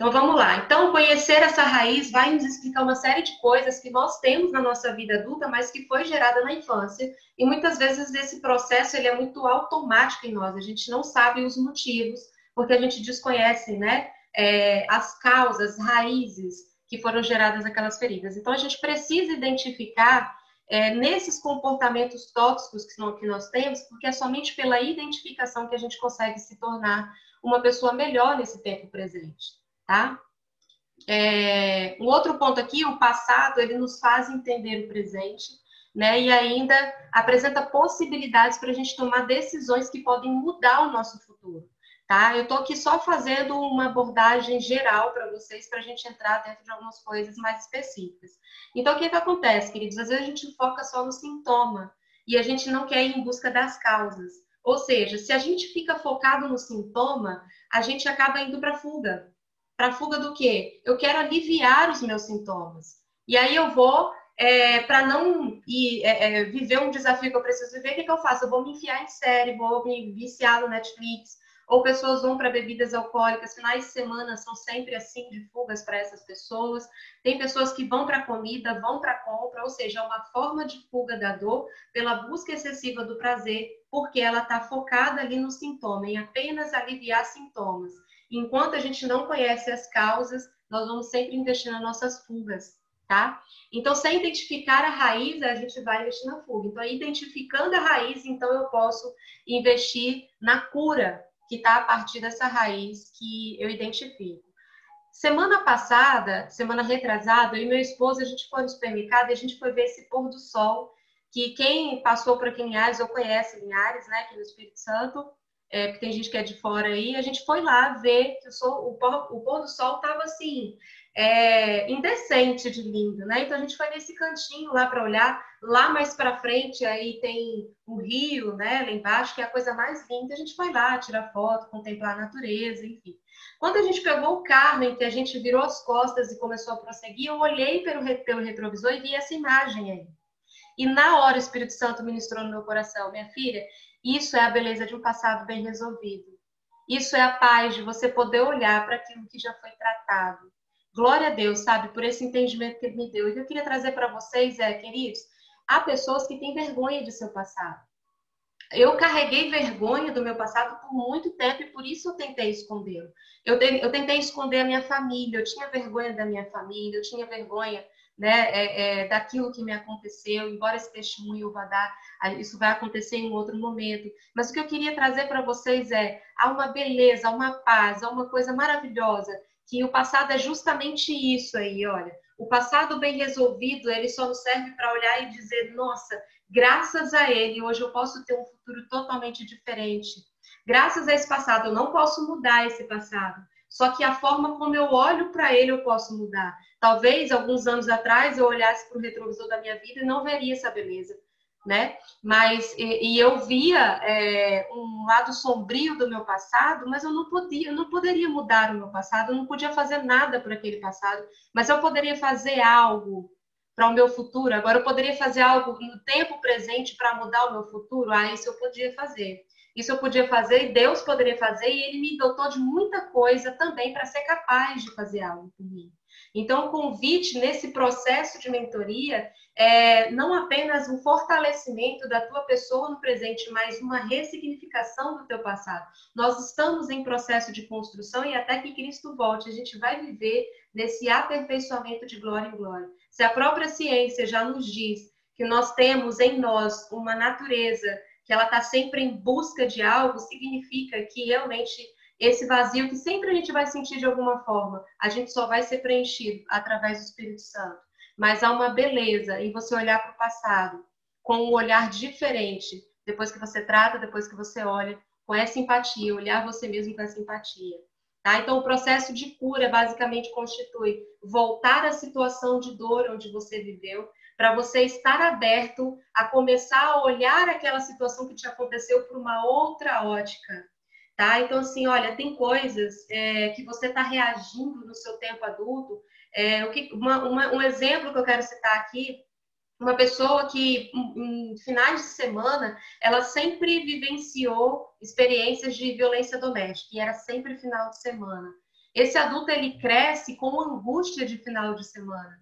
Então vamos lá. Então, conhecer essa raiz vai nos explicar uma série de coisas que nós temos na nossa vida adulta, mas que foi gerada na infância. E muitas vezes esse processo ele é muito automático em nós. A gente não sabe os motivos, porque a gente desconhece, né? É, as causas, raízes que foram geradas aquelas feridas. Então a gente precisa identificar é, nesses comportamentos tóxicos que, que nós temos, porque é somente pela identificação que a gente consegue se tornar uma pessoa melhor nesse tempo presente tá? É, um outro ponto aqui, o passado, ele nos faz entender o presente, né? E ainda apresenta possibilidades para a gente tomar decisões que podem mudar o nosso futuro, tá? Eu estou aqui só fazendo uma abordagem geral para vocês, para a gente entrar dentro de algumas coisas mais específicas. Então, o que, que acontece, queridos? Às vezes a gente foca só no sintoma e a gente não quer ir em busca das causas. Ou seja, se a gente fica focado no sintoma, a gente acaba indo para fuga, para fuga do quê? Eu quero aliviar os meus sintomas. E aí eu vou, é, para não ir, é, é, viver um desafio que eu preciso viver, o que, que eu faço? Eu vou me enfiar em série, vou me viciar no Netflix, ou pessoas vão para bebidas alcoólicas, finais de semana são sempre assim de fugas para essas pessoas. Tem pessoas que vão para comida, vão para compra, ou seja, é uma forma de fuga da dor pela busca excessiva do prazer, porque ela está focada ali no sintoma, em apenas aliviar sintomas. Enquanto a gente não conhece as causas, nós vamos sempre investir nas nossas fugas, tá? Então, sem identificar a raiz, a gente vai investir na fuga. Então, identificando a raiz, então eu posso investir na cura, que está a partir dessa raiz que eu identifico. Semana passada, semana retrasada, eu e meu esposo, a gente foi no supermercado e a gente foi ver esse pôr do sol, que quem passou por aqui em Linhares ou conhece Linhares, né, aqui no Espírito Santo, é, porque tem gente que é de fora aí, a gente foi lá ver que o, sol, o, pôr, o pôr do sol estava assim, é, indecente de lindo, né? Então a gente foi nesse cantinho lá para olhar, lá mais para frente aí tem o rio, né? Lá embaixo, que é a coisa mais linda. A gente foi lá tirar foto, contemplar a natureza, enfim. Quando a gente pegou o carro em que a gente virou as costas e começou a prosseguir, eu olhei pelo, pelo retrovisor e vi essa imagem aí. E na hora o Espírito Santo ministrou no meu coração, minha filha, isso é a beleza de um passado bem resolvido. Isso é a paz de você poder olhar para aquilo que já foi tratado. Glória a Deus, sabe, por esse entendimento que ele me deu. E o que eu queria trazer para vocês é, queridos, há pessoas que têm vergonha de seu passado. Eu carreguei vergonha do meu passado por muito tempo e por isso eu tentei escondê-lo. Eu, eu tentei esconder a minha família, eu tinha vergonha da minha família, eu tinha vergonha né, é, é, daquilo que me aconteceu, embora esse testemunho vá dar, isso vai acontecer em outro momento. Mas o que eu queria trazer para vocês é há uma beleza, há uma paz, há uma coisa maravilhosa, que o passado é justamente isso aí, olha. O passado bem resolvido, ele só nos serve para olhar e dizer, nossa, graças a ele, hoje eu posso ter um futuro totalmente diferente. Graças a esse passado, eu não posso mudar esse passado. Só que a forma como eu olho para ele, eu posso mudar. Talvez alguns anos atrás eu olhasse para o retrovisor da minha vida e não veria essa beleza, né? Mas e, e eu via é, um lado sombrio do meu passado, mas eu não podia, eu não poderia mudar o meu passado, eu não podia fazer nada por aquele passado, mas eu poderia fazer algo para o meu futuro. Agora eu poderia fazer algo no tempo presente para mudar o meu futuro. Ah, isso eu podia fazer. Isso eu podia fazer e Deus poderia fazer, e Ele me dotou de muita coisa também para ser capaz de fazer algo por mim. Então, o convite nesse processo de mentoria é não apenas um fortalecimento da tua pessoa no presente, mas uma ressignificação do teu passado. Nós estamos em processo de construção e até que Cristo volte, a gente vai viver nesse aperfeiçoamento de glória em glória. Se a própria ciência já nos diz que nós temos em nós uma natureza que ela está sempre em busca de algo, significa que realmente esse vazio que sempre a gente vai sentir de alguma forma, a gente só vai ser preenchido através do Espírito Santo. Mas há uma beleza em você olhar para o passado com um olhar diferente, depois que você trata, depois que você olha, com essa empatia, olhar você mesmo com essa empatia. Tá? Então, o processo de cura basicamente constitui voltar à situação de dor onde você viveu, para você estar aberto a começar a olhar aquela situação que te aconteceu por uma outra ótica, Tá? Então, assim, olha, tem coisas é, que você está reagindo no seu tempo adulto. É, o que, uma, uma, um exemplo que eu quero citar aqui, uma pessoa que em, finais de semana, ela sempre vivenciou experiências de violência doméstica, e era sempre final de semana. Esse adulto ele cresce com angústia de final de semana.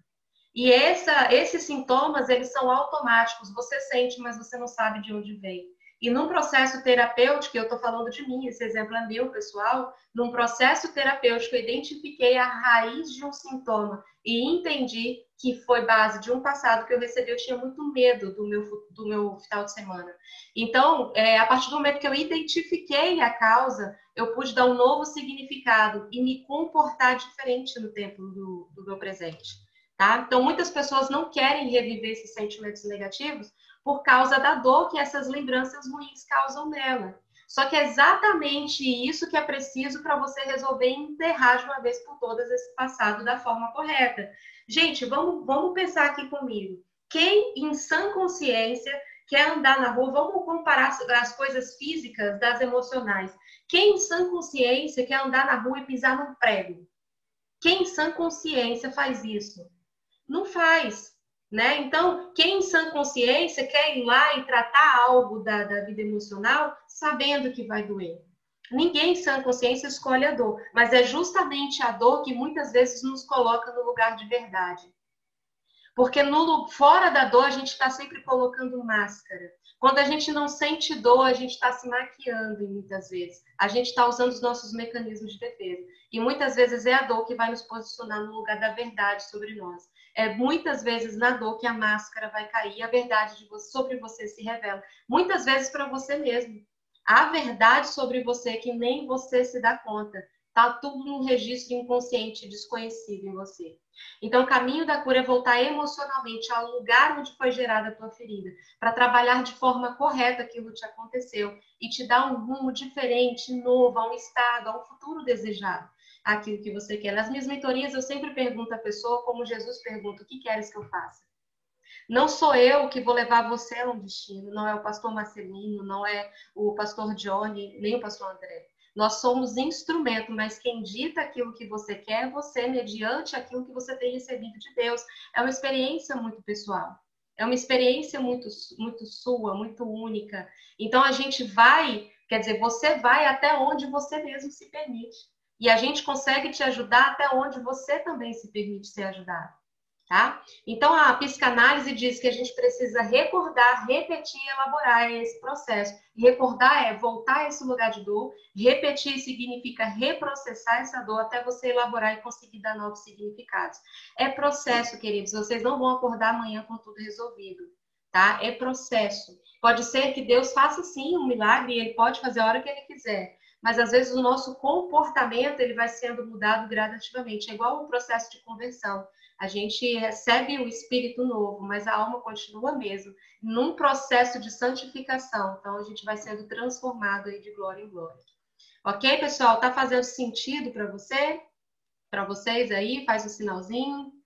E essa, esses sintomas, eles são automáticos. Você sente, mas você não sabe de onde vem. E num processo terapêutico, eu estou falando de mim, esse exemplo é meu, pessoal. Num processo terapêutico, eu identifiquei a raiz de um sintoma e entendi que foi base de um passado que eu recebi. Eu tinha muito medo do meu, do meu final de semana. Então, é, a partir do momento que eu identifiquei a causa, eu pude dar um novo significado e me comportar diferente no tempo do, do meu presente. Tá? Então, muitas pessoas não querem reviver esses sentimentos negativos por causa da dor que essas lembranças ruins causam nela. Só que é exatamente isso que é preciso para você resolver enterrar de uma vez por todas esse passado da forma correta. Gente, vamos, vamos pensar aqui comigo. Quem, em sã consciência, quer andar na rua, vamos comparar as coisas físicas das emocionais. Quem, em sã consciência, quer andar na rua e pisar num prego? Quem, em sã consciência, faz isso? Não faz. Né? Então, quem em sã consciência quer ir lá e tratar algo da, da vida emocional sabendo que vai doer. Ninguém em sã consciência escolhe a dor, mas é justamente a dor que muitas vezes nos coloca no lugar de verdade. Porque no, fora da dor a gente está sempre colocando máscara. Quando a gente não sente dor, a gente está se maquiando muitas vezes. A gente está usando os nossos mecanismos de defesa. E muitas vezes é a dor que vai nos posicionar no lugar da verdade sobre nós é muitas vezes na dor que a máscara vai cair a verdade você, sobre você se revela. Muitas vezes para você mesmo. A verdade sobre você que nem você se dá conta. Tá tudo num registro inconsciente desconhecido em você. Então, o caminho da cura é voltar emocionalmente ao lugar onde foi gerada a tua ferida, para trabalhar de forma correta aquilo que te aconteceu e te dar um rumo diferente, novo, a um estado, a um futuro desejado aquilo que você quer. Nas minhas mentorias, eu sempre pergunto à pessoa, como Jesus pergunta: o que queres que eu faça? Não sou eu que vou levar você a um destino, não é o pastor Marcelino, não é o pastor Johnny, nem o pastor André. Nós somos instrumento, mas quem dita aquilo que você quer é você, mediante aquilo que você tem recebido de Deus. É uma experiência muito pessoal. É uma experiência muito, muito sua, muito única. Então a gente vai, quer dizer, você vai até onde você mesmo se permite. E a gente consegue te ajudar até onde você também se permite ser ajudado. Tá? Então, a psicanálise diz que a gente precisa recordar, repetir e elaborar esse processo. Recordar é voltar a esse lugar de dor, repetir significa reprocessar essa dor até você elaborar e conseguir dar novos significados. É processo, queridos, vocês não vão acordar amanhã com tudo resolvido, tá? É processo. Pode ser que Deus faça sim um milagre e ele pode fazer a hora que ele quiser mas às vezes o nosso comportamento ele vai sendo mudado gradativamente. É igual um processo de conversão. A gente recebe o espírito novo, mas a alma continua mesmo num processo de santificação. Então a gente vai sendo transformado aí de glória em glória. Ok, pessoal? Tá fazendo sentido para você? Para vocês aí? Faz o um sinalzinho.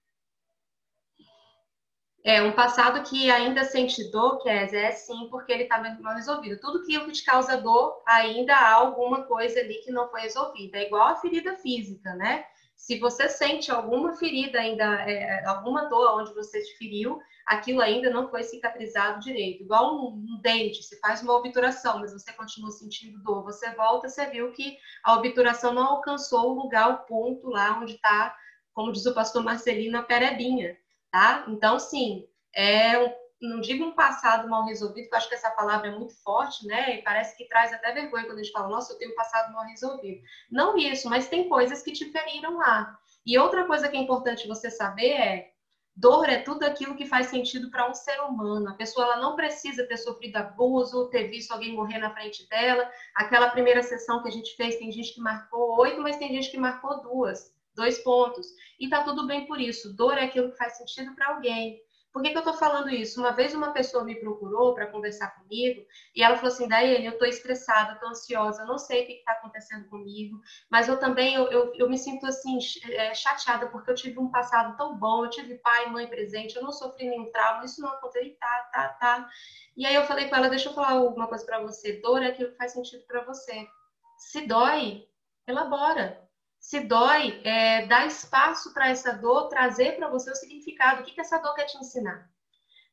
É um passado que ainda sente dor, que é, sim, porque ele está mal resolvido. Tudo que te causa dor, ainda há alguma coisa ali que não foi resolvida. É igual a ferida física, né? Se você sente alguma ferida ainda, é, é alguma dor onde você te feriu, aquilo ainda não foi cicatrizado direito. Igual um, um dente, se faz uma obturação, mas você continua sentindo dor, você volta, você viu que a obturação não alcançou o lugar, o ponto lá onde está, como diz o pastor Marcelino, a perebinha tá? Então, sim, é um, não digo um passado mal resolvido, porque eu acho que essa palavra é muito forte, né? E parece que traz até vergonha quando a gente fala, nossa, eu tenho um passado mal resolvido. Não isso, mas tem coisas que te feriram lá. E outra coisa que é importante você saber é Dor é tudo aquilo que faz sentido para um ser humano. A pessoa ela não precisa ter sofrido abuso, ter visto alguém morrer na frente dela. Aquela primeira sessão que a gente fez, tem gente que marcou oito, mas tem gente que marcou duas dois pontos. E tá tudo bem por isso. Dor é aquilo que faz sentido para alguém. Por que, que eu estou falando isso? Uma vez uma pessoa me procurou para conversar comigo e ela falou assim: Daiane, eu estou estressada, estou ansiosa, eu não sei o que está acontecendo comigo, mas eu também eu, eu, eu me sinto assim é, chateada porque eu tive um passado tão bom, eu tive pai e mãe presente, eu não sofri nenhum trauma, isso não aconteceu, tá, tá, tá. E aí eu falei com ela: deixa eu falar uma coisa para você: dor é aquilo que faz sentido para você. Se dói, elabora se dói, é, dá espaço para essa dor trazer para você o significado, o que, que essa dor quer te ensinar.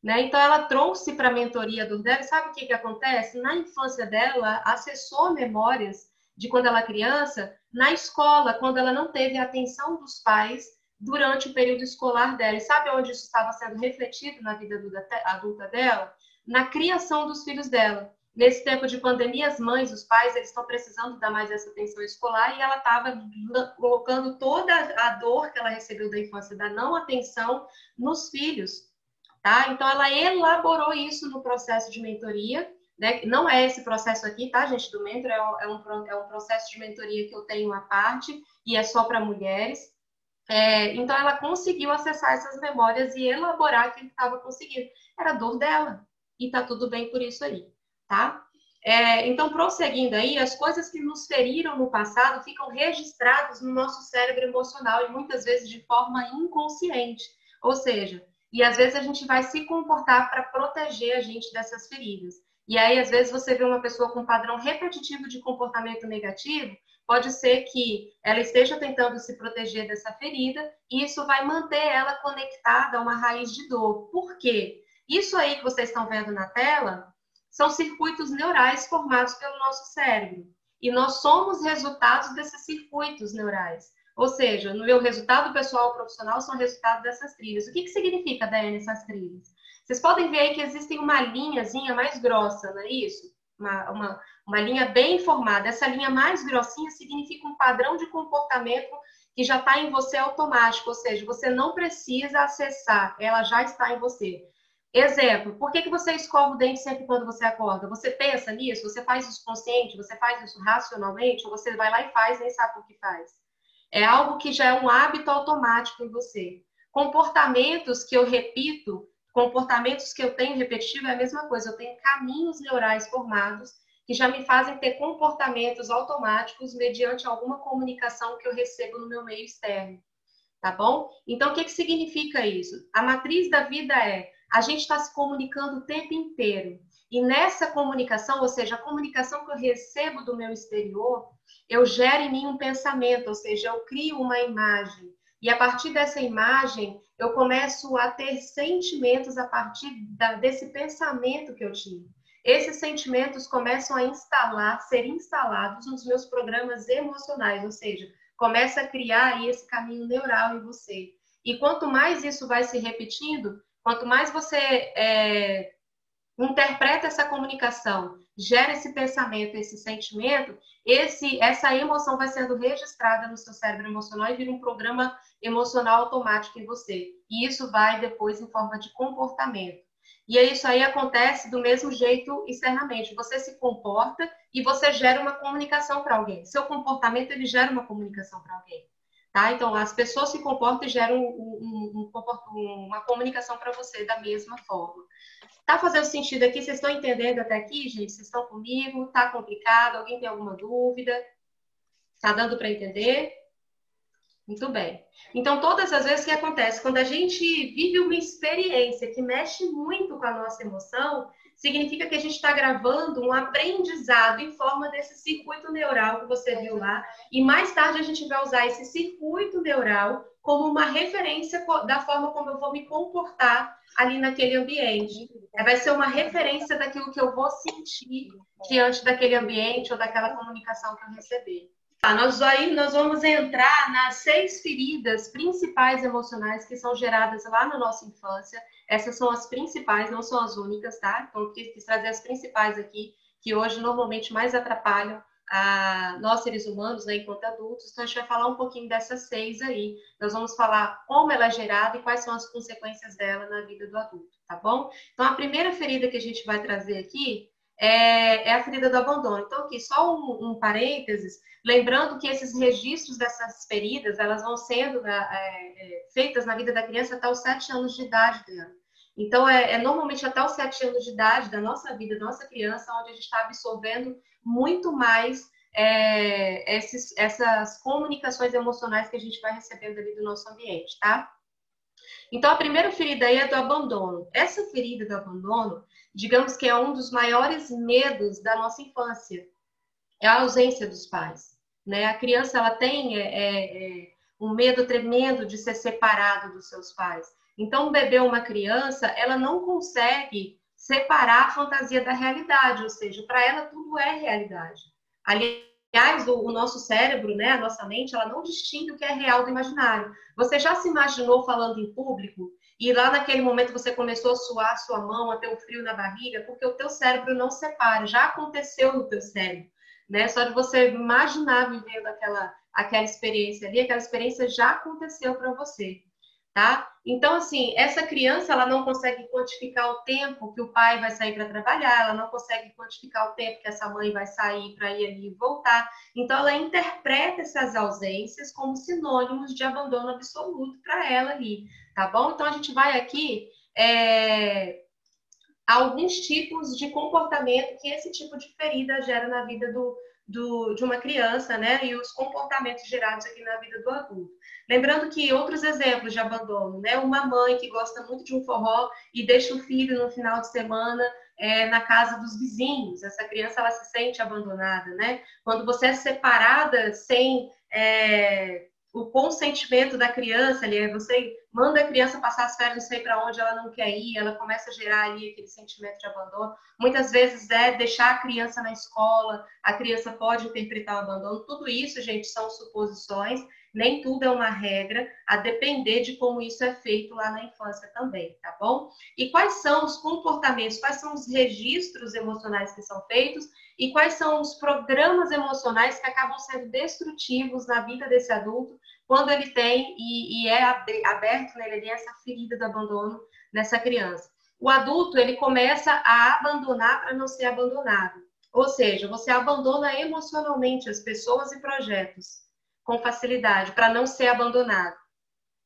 Né? Então, ela trouxe para a mentoria do dela, sabe o que, que acontece? Na infância dela, acessou memórias de quando ela criança, na escola, quando ela não teve a atenção dos pais durante o período escolar dela. E sabe onde isso estava sendo refletido na vida adulta dela? Na criação dos filhos dela. Nesse tempo de pandemia, as mães, os pais, eles estão precisando dar mais essa atenção escolar e ela estava colocando toda a dor que ela recebeu da infância, da não atenção nos filhos, tá? Então, ela elaborou isso no processo de mentoria, né? Não é esse processo aqui, tá, gente, do mentor, é um, é um, é processo de mentoria que eu tenho à parte e é só para mulheres. É, então, ela conseguiu acessar essas memórias e elaborar aquilo que estava conseguindo. Era dor dela, e tá tudo bem por isso aí tá? É, então, prosseguindo aí, as coisas que nos feriram no passado ficam registradas no nosso cérebro emocional e muitas vezes de forma inconsciente. Ou seja, e às vezes a gente vai se comportar para proteger a gente dessas feridas. E aí, às vezes, você vê uma pessoa com padrão repetitivo de comportamento negativo, pode ser que ela esteja tentando se proteger dessa ferida e isso vai manter ela conectada a uma raiz de dor. Por quê? Isso aí que vocês estão vendo na tela são circuitos neurais formados pelo nosso cérebro. E nós somos resultados desses circuitos neurais. Ou seja, no meu resultado pessoal profissional são resultado dessas trilhas. O que, que significa, Daiane, essas trilhas? Vocês podem ver aí que existe uma linhazinha mais grossa, não é isso? Uma, uma, uma linha bem formada. Essa linha mais grossinha significa um padrão de comportamento que já está em você automático, ou seja, você não precisa acessar, ela já está em você. Exemplo, por que, que você escova o dente sempre quando você acorda? Você pensa nisso? Você faz isso consciente? Você faz isso racionalmente? Ou você vai lá e faz, nem sabe o que faz? É algo que já é um hábito automático em você. Comportamentos que eu repito, comportamentos que eu tenho repetitivo é a mesma coisa. Eu tenho caminhos neurais formados que já me fazem ter comportamentos automáticos mediante alguma comunicação que eu recebo no meu meio externo. Tá bom? Então, o que, que significa isso? A matriz da vida é a gente está se comunicando o tempo inteiro. E nessa comunicação, ou seja, a comunicação que eu recebo do meu exterior, eu gero em mim um pensamento, ou seja, eu crio uma imagem. E a partir dessa imagem, eu começo a ter sentimentos a partir da, desse pensamento que eu tive. Esses sentimentos começam a instalar, ser instalados nos meus programas emocionais, ou seja, começa a criar esse caminho neural em você. E quanto mais isso vai se repetindo, Quanto mais você é, interpreta essa comunicação, gera esse pensamento, esse sentimento, esse, essa emoção vai sendo registrada no seu cérebro emocional e vira um programa emocional automático em você. E isso vai depois em forma de comportamento. E isso aí acontece do mesmo jeito externamente. Você se comporta e você gera uma comunicação para alguém. Seu comportamento ele gera uma comunicação para alguém. Tá? Então, as pessoas se comportam e geram um, um, um, uma comunicação para você da mesma forma. Tá fazendo sentido aqui? Vocês estão entendendo até aqui, gente? Vocês estão comigo? Tá complicado? Alguém tem alguma dúvida? Tá dando para entender? Muito bem. Então, todas as vezes que acontece, quando a gente vive uma experiência que mexe muito com a nossa emoção, significa que a gente está gravando um aprendizado em forma desse circuito neural que você viu lá, e mais tarde a gente vai usar esse circuito neural como uma referência da forma como eu vou me comportar ali naquele ambiente. É, vai ser uma referência daquilo que eu vou sentir diante daquele ambiente ou daquela comunicação que eu receber. Tá, nós aí nós vamos entrar nas seis feridas principais emocionais que são geradas lá na nossa infância essas são as principais, não são as únicas, tá? Então, quis, quis trazer as principais aqui, que hoje normalmente mais atrapalham a nós seres humanos, né, enquanto adultos. Então, a gente vai falar um pouquinho dessas seis aí. Nós vamos falar como ela é gerada e quais são as consequências dela na vida do adulto, tá bom? Então, a primeira ferida que a gente vai trazer aqui é, é a ferida do abandono. Então, aqui, só um, um, parênteses, lembrando que esses registros dessas feridas, elas vão sendo né, é, é, feitas na vida da criança até os sete anos de idade dela. Então, é, é, normalmente até os sete anos de idade da nossa vida, da nossa criança, onde a gente está absorvendo muito mais é, esses, essas comunicações emocionais que a gente vai recebendo ali do nosso ambiente, tá? Então, a primeira ferida aí é do abandono. Essa ferida do abandono, digamos que é um dos maiores medos da nossa infância, é a ausência dos pais. Né? A criança ela tem é, é, é um medo tremendo de ser separado dos seus pais. Então, um bebê ou uma criança, ela não consegue separar a fantasia da realidade, ou seja, para ela tudo é realidade. Ali Aliás, o, o, nosso cérebro, né, a nossa mente, ela não distingue o que é real do imaginário. Você já se imaginou falando em público e lá naquele momento você começou a suar sua mão, a ter um frio na barriga, porque o teu cérebro não separa, já aconteceu no teu cérebro, né? Só de você imaginar vivendo aquela aquela experiência ali, aquela experiência já aconteceu para você tá? Então, assim, essa criança, ela não consegue quantificar o tempo que o pai vai sair para trabalhar, ela não consegue quantificar o tempo que essa mãe vai sair para ir ali e voltar. Então, ela interpreta essas ausências como sinônimos de abandono absoluto para ela ali, tá bom? Então, a gente vai aqui é, alguns tipos de comportamento que esse tipo de ferida gera na vida do, do, de uma criança, né? E os comportamentos gerados aqui na vida do adulto. Lembrando que outros exemplos de abandono, né? Uma mãe que gosta muito de um forró e deixa o filho no final de semana é, na casa dos vizinhos. Essa criança ela se sente abandonada, né? Quando você é separada sem é, o consentimento da criança ali, você manda a criança passar as férias, não sei para onde ela não quer ir, ela começa a gerar ali aquele sentimento de abandono. Muitas vezes é deixar a criança na escola, a criança pode interpretar o abandono. Tudo isso, gente, são suposições nem tudo é uma regra, a depender de como isso é feito lá na infância também, tá bom? E quais são os comportamentos, quais são os registros emocionais que são feitos e quais são os programas emocionais que acabam sendo destrutivos na vida desse adulto quando ele tem e, e é aberto né, essa ferida do abandono nessa criança. O adulto ele começa a abandonar para não ser abandonado. Ou seja, você abandona emocionalmente as pessoas e projetos com facilidade para não ser abandonado.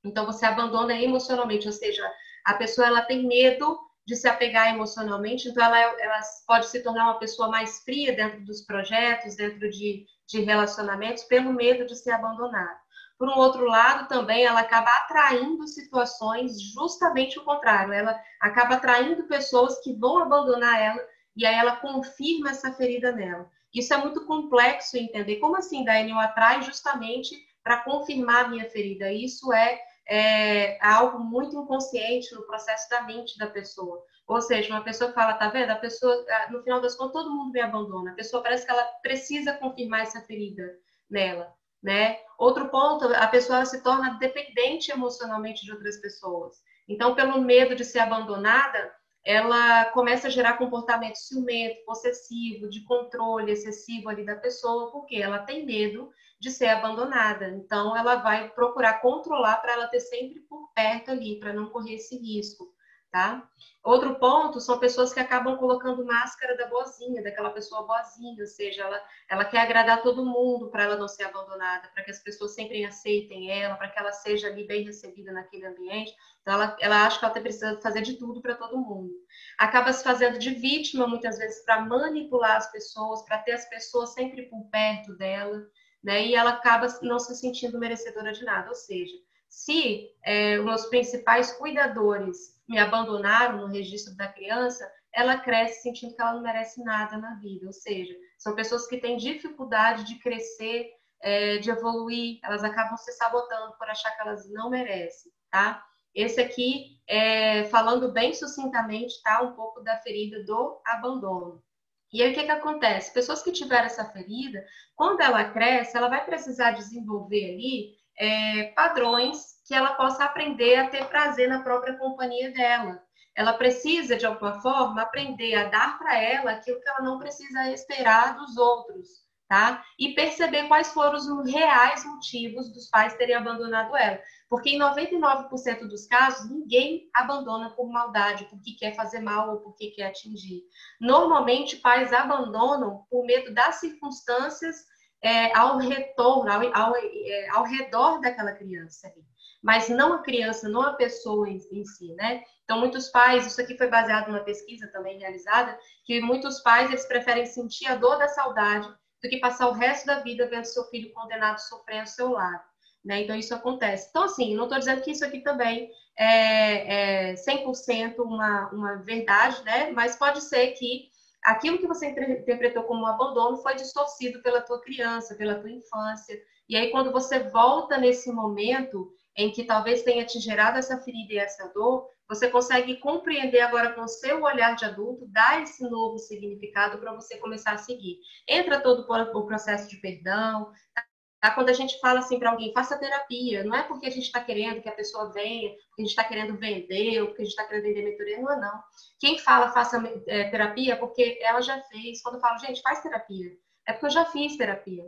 Então você abandona emocionalmente, ou seja, a pessoa ela tem medo de se apegar emocionalmente, então ela, ela pode se tornar uma pessoa mais fria dentro dos projetos, dentro de, de relacionamentos, pelo medo de ser abandonada. Por um outro lado, também ela acaba atraindo situações justamente o contrário. Ela acaba atraindo pessoas que vão abandonar ela e aí ela confirma essa ferida nela. Isso é muito complexo entender. Como assim, Dani, eu atrai justamente para confirmar a minha ferida? Isso é, é, algo muito inconsciente no processo da mente da pessoa. Ou seja, uma pessoa fala, tá vendo? A pessoa, no final das contas, todo mundo me abandona. A pessoa parece que ela precisa confirmar essa ferida nela, né? Outro ponto, a pessoa se torna dependente emocionalmente de outras pessoas. Então, pelo medo de ser abandonada, ela começa a gerar comportamento ciumento, possessivo, de controle excessivo ali da pessoa, porque ela tem medo de ser abandonada. Então, ela vai procurar controlar para ela ter sempre por perto ali, para não correr esse risco tá? Outro ponto são pessoas que acabam colocando máscara da boazinha, daquela pessoa boazinha, ou seja, ela, ela quer agradar todo mundo para ela não ser abandonada, para que as pessoas sempre aceitem ela, para que ela seja ali bem recebida naquele ambiente. Então, ela, ela acha que ela precisa fazer de tudo para todo mundo. Acaba se fazendo de vítima, muitas vezes, para manipular as pessoas, para ter as pessoas sempre por perto dela, né? E ela acaba não se sentindo merecedora de nada, ou seja, se é, os meus principais cuidadores me abandonaram no registro da criança, ela cresce sentindo que ela não merece nada na vida. Ou seja, são pessoas que têm dificuldade de crescer, é, de evoluir, elas acabam se sabotando por achar que elas não merecem, tá? Esse aqui, é, falando bem sucintamente, tá? Um pouco da ferida do abandono. E aí o que, que acontece? Pessoas que tiveram essa ferida, quando ela cresce, ela vai precisar desenvolver ali é, padrões que ela possa aprender a ter prazer na própria companhia dela. Ela precisa, de alguma forma, aprender a dar para ela aquilo que ela não precisa esperar dos outros, tá? E perceber quais foram os reais motivos dos pais terem abandonado ela. Porque em 99% dos casos, ninguém abandona por maldade, porque quer fazer mal ou porque quer atingir. Normalmente, pais abandonam por medo das circunstâncias é, ao retorno, ao, ao, é, ao, redor daquela criança, mas não a criança, não a pessoa em, em, si, né? Então, muitos pais, isso aqui foi baseado numa pesquisa também realizada, que muitos pais, eles preferem sentir a dor da saudade do que passar o resto da vida vendo seu filho condenado sofrer ao seu lado, né? Então, isso acontece. Então, assim, não estou dizendo que isso aqui também é, é 100% uma, uma verdade, né? Mas pode ser que aquilo que você interpretou como um abandono foi distorcido pela tua criança, pela tua infância. E aí, quando você volta nesse momento em que talvez tenha te gerado essa ferida e essa dor, você consegue compreender agora com o seu olhar de adulto, dar esse novo significado para você começar a seguir. Entra todo o processo de perdão, Tá? Quando a gente fala assim para alguém, faça terapia, não é porque a gente está querendo que a pessoa venha, porque a gente está querendo vender, ou porque a gente está querendo vender mentoria, não é não. Quem fala faça é, terapia é porque ela já fez. Quando eu falo, gente, faz terapia, é porque eu já fiz terapia.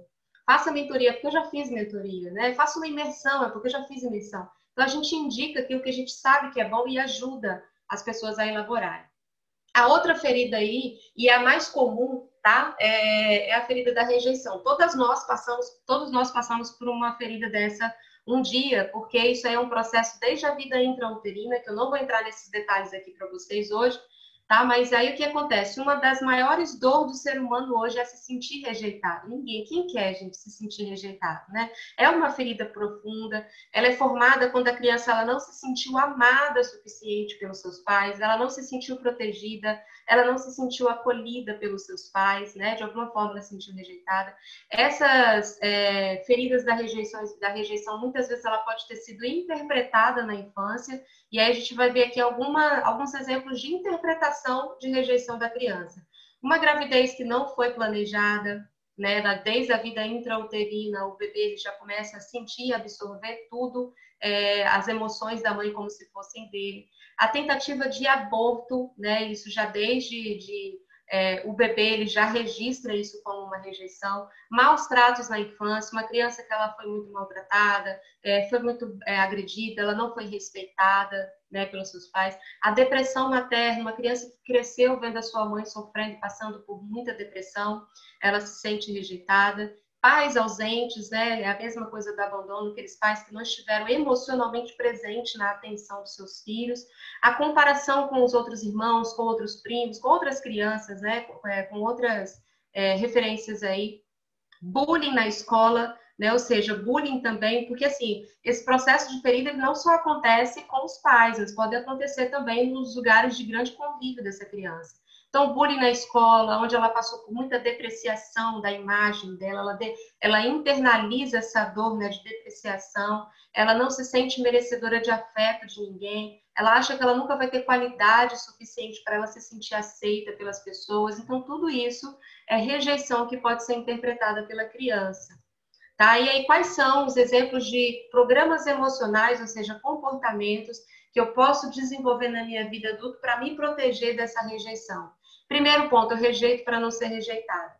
Faça mentoria, porque eu já fiz mentoria, né? Faça uma imersão, é porque eu já fiz imersão. Então a gente indica aquilo que a gente sabe que é bom e ajuda as pessoas a elaborarem. A outra ferida aí, e a mais comum, tá? É, é, a ferida da rejeição. Todas nós passamos, todos nós passamos por uma ferida dessa um dia, porque isso é um processo desde a vida intrauterina, que eu não vou entrar nesses detalhes aqui para vocês hoje, tá? Mas aí o que acontece? Uma das maiores dores do ser humano hoje é se sentir rejeitado. Ninguém, quem quer, gente, se sentir rejeitado, né? É uma ferida profunda, ela é formada quando a criança ela não se sentiu amada o suficiente pelos seus pais, ela não se sentiu protegida, ela não se sentiu acolhida pelos seus pais, né? De alguma forma ela se sentiu rejeitada. Essas é, feridas da rejeição, da rejeição, muitas vezes ela pode ter sido interpretada na infância, e aí a gente vai ver aqui alguma, alguns exemplos de interpretação de rejeição da criança. Uma gravidez que não foi planejada, né, desde a vida intrauterina, o bebê já começa a sentir, absorver tudo, é, as emoções da mãe como se fossem dele. A tentativa de aborto, né, isso já desde de, é, o bebê ele já registra isso como uma rejeição, maus tratos na infância, uma criança que ela foi muito maltratada, é, foi muito é, agredida, ela não foi respeitada né, pelos seus pais, a depressão materna, uma criança que cresceu vendo a sua mãe sofrendo, passando por muita depressão, ela se sente rejeitada, pais ausentes, né? É a mesma coisa do abandono, aqueles pais que não estiveram emocionalmente presentes na atenção dos seus filhos. A comparação com os outros irmãos, com outros primos, com outras crianças, né? Com, é, outras é, referências aí. Bullying na escola, né? Ou seja, bullying também, porque assim, esse processo de ferida não só acontece com os pais, mas pode acontecer também nos lugares de grande convívio dessa criança. Então, bullying na escola, onde ela passou por muita depreciação da imagem dela, ela, de, ela internaliza essa dor né, de depreciação, ela não se sente merecedora de afeto de ninguém, ela acha que ela nunca vai ter qualidade suficiente para ela se sentir aceita pelas pessoas. Então, tudo isso é rejeição que pode ser interpretada pela criança. Tá? E aí, quais são os exemplos de programas emocionais, ou seja, comportamentos que eu posso desenvolver na minha vida adulta para me proteger dessa rejeição? Primeiro ponto, eu rejeito para não ser rejeitada.